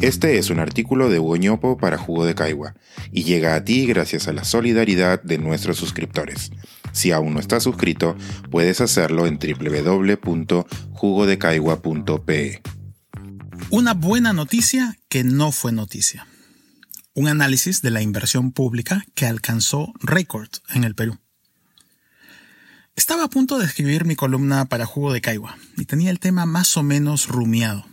Este es un artículo de Hugo para Jugo de Caigua y llega a ti gracias a la solidaridad de nuestros suscriptores. Si aún no estás suscrito, puedes hacerlo en www.jugodecaigua.pe. Una buena noticia que no fue noticia. Un análisis de la inversión pública que alcanzó récord en el Perú. Estaba a punto de escribir mi columna para Jugo de Caigua y tenía el tema más o menos rumiado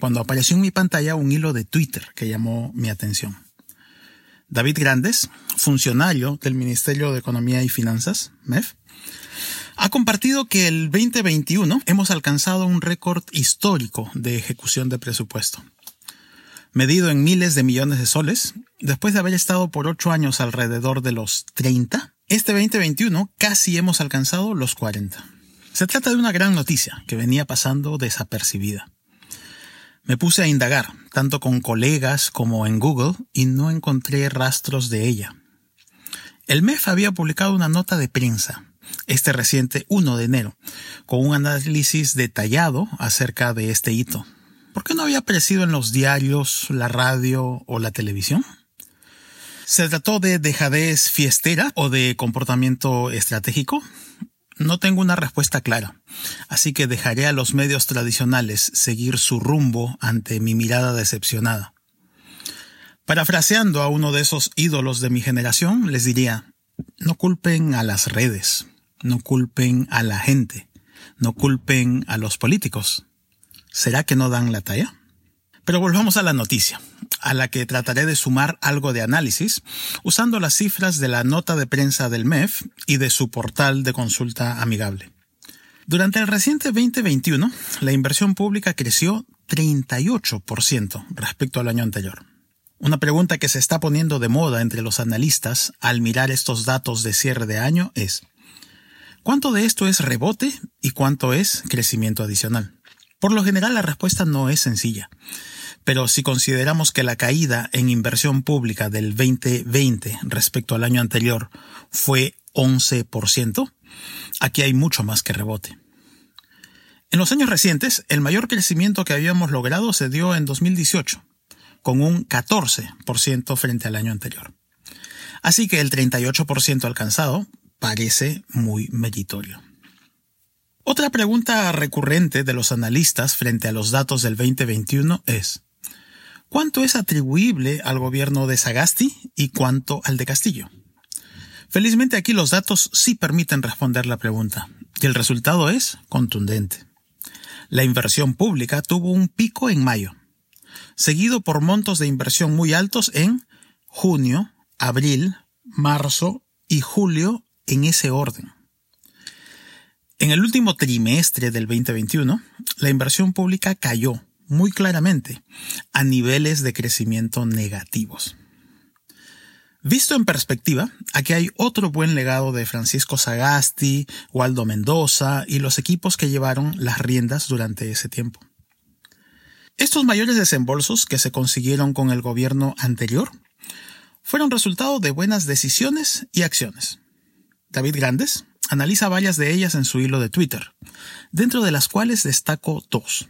cuando apareció en mi pantalla un hilo de Twitter que llamó mi atención. David Grandes, funcionario del Ministerio de Economía y Finanzas, MEF, ha compartido que el 2021 hemos alcanzado un récord histórico de ejecución de presupuesto. Medido en miles de millones de soles, después de haber estado por ocho años alrededor de los 30, este 2021 casi hemos alcanzado los 40. Se trata de una gran noticia que venía pasando desapercibida. Me puse a indagar, tanto con colegas como en Google, y no encontré rastros de ella. El MEF había publicado una nota de prensa, este reciente 1 de enero, con un análisis detallado acerca de este hito. ¿Por qué no había aparecido en los diarios, la radio o la televisión? ¿Se trató de dejadez fiestera o de comportamiento estratégico? No tengo una respuesta clara, así que dejaré a los medios tradicionales seguir su rumbo ante mi mirada decepcionada. Parafraseando a uno de esos ídolos de mi generación, les diría, no culpen a las redes, no culpen a la gente, no culpen a los políticos. ¿Será que no dan la talla? Pero volvamos a la noticia a la que trataré de sumar algo de análisis usando las cifras de la nota de prensa del MEF y de su portal de consulta amigable. Durante el reciente 2021, la inversión pública creció 38% respecto al año anterior. Una pregunta que se está poniendo de moda entre los analistas al mirar estos datos de cierre de año es, ¿cuánto de esto es rebote y cuánto es crecimiento adicional? Por lo general la respuesta no es sencilla. Pero si consideramos que la caída en inversión pública del 2020 respecto al año anterior fue 11%, aquí hay mucho más que rebote. En los años recientes, el mayor crecimiento que habíamos logrado se dio en 2018, con un 14% frente al año anterior. Así que el 38% alcanzado parece muy meritorio. Otra pregunta recurrente de los analistas frente a los datos del 2021 es, ¿Cuánto es atribuible al gobierno de Sagasti y cuánto al de Castillo? Felizmente aquí los datos sí permiten responder la pregunta, y el resultado es contundente. La inversión pública tuvo un pico en mayo, seguido por montos de inversión muy altos en junio, abril, marzo y julio en ese orden. En el último trimestre del 2021, la inversión pública cayó muy claramente a niveles de crecimiento negativos. Visto en perspectiva, aquí hay otro buen legado de Francisco Sagasti, Waldo Mendoza y los equipos que llevaron las riendas durante ese tiempo. Estos mayores desembolsos que se consiguieron con el gobierno anterior fueron resultado de buenas decisiones y acciones. David Grandes analiza varias de ellas en su hilo de Twitter, dentro de las cuales destaco dos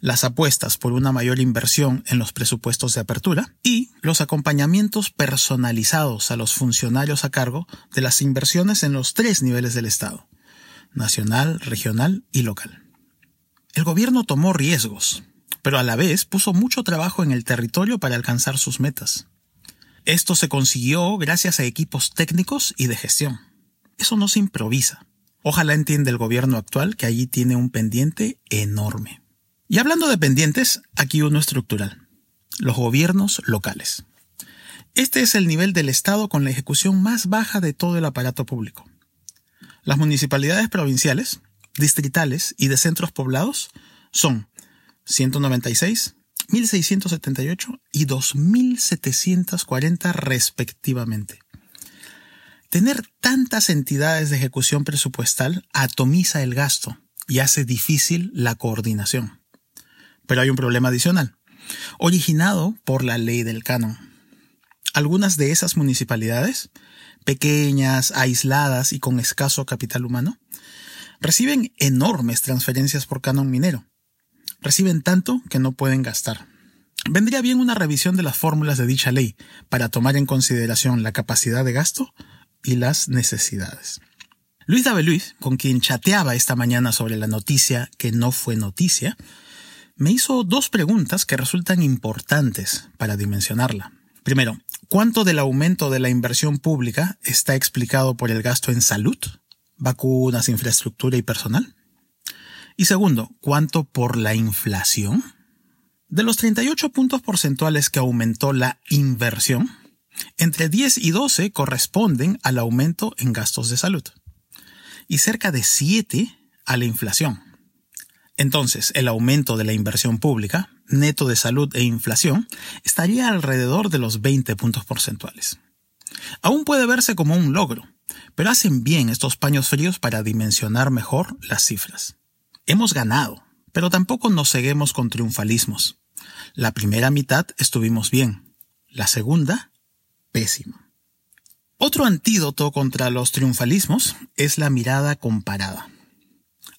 las apuestas por una mayor inversión en los presupuestos de apertura y los acompañamientos personalizados a los funcionarios a cargo de las inversiones en los tres niveles del Estado, nacional, regional y local. El gobierno tomó riesgos, pero a la vez puso mucho trabajo en el territorio para alcanzar sus metas. Esto se consiguió gracias a equipos técnicos y de gestión. Eso no se improvisa. Ojalá entienda el gobierno actual que allí tiene un pendiente enorme. Y hablando de pendientes, aquí uno estructural. Los gobiernos locales. Este es el nivel del Estado con la ejecución más baja de todo el aparato público. Las municipalidades provinciales, distritales y de centros poblados son 196, 1678 y 2740 respectivamente. Tener tantas entidades de ejecución presupuestal atomiza el gasto y hace difícil la coordinación. Pero hay un problema adicional, originado por la ley del canon. Algunas de esas municipalidades, pequeñas, aisladas y con escaso capital humano, reciben enormes transferencias por canon minero. Reciben tanto que no pueden gastar. vendría bien una revisión de las fórmulas de dicha ley para tomar en consideración la capacidad de gasto y las necesidades. Luis Luis, con quien chateaba esta mañana sobre la noticia que no fue noticia, me hizo dos preguntas que resultan importantes para dimensionarla. Primero, ¿cuánto del aumento de la inversión pública está explicado por el gasto en salud, vacunas, infraestructura y personal? Y segundo, ¿cuánto por la inflación? De los 38 puntos porcentuales que aumentó la inversión, entre 10 y 12 corresponden al aumento en gastos de salud y cerca de 7 a la inflación. Entonces, el aumento de la inversión pública, neto de salud e inflación, estaría alrededor de los 20 puntos porcentuales. Aún puede verse como un logro, pero hacen bien estos paños fríos para dimensionar mejor las cifras. Hemos ganado, pero tampoco nos seguimos con triunfalismos. La primera mitad estuvimos bien, la segunda, Otro antídoto contra los triunfalismos es la mirada comparada.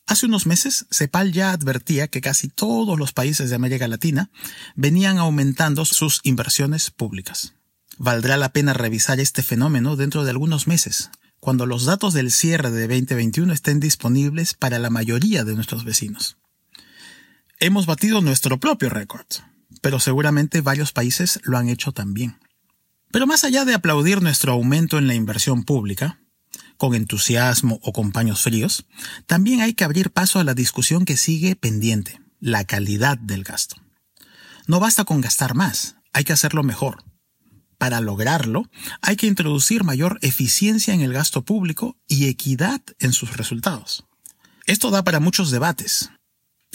Hace unos meses, CEPAL ya advertía que casi todos los países de América Latina venían aumentando sus inversiones públicas. Valdrá la pena revisar este fenómeno dentro de algunos meses, cuando los datos del cierre de 2021 estén disponibles para la mayoría de nuestros vecinos. Hemos batido nuestro propio récord, pero seguramente varios países lo han hecho también. Pero más allá de aplaudir nuestro aumento en la inversión pública, con entusiasmo o con paños fríos, también hay que abrir paso a la discusión que sigue pendiente, la calidad del gasto. No basta con gastar más, hay que hacerlo mejor. Para lograrlo, hay que introducir mayor eficiencia en el gasto público y equidad en sus resultados. Esto da para muchos debates.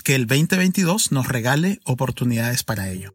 Que el 2022 nos regale oportunidades para ello.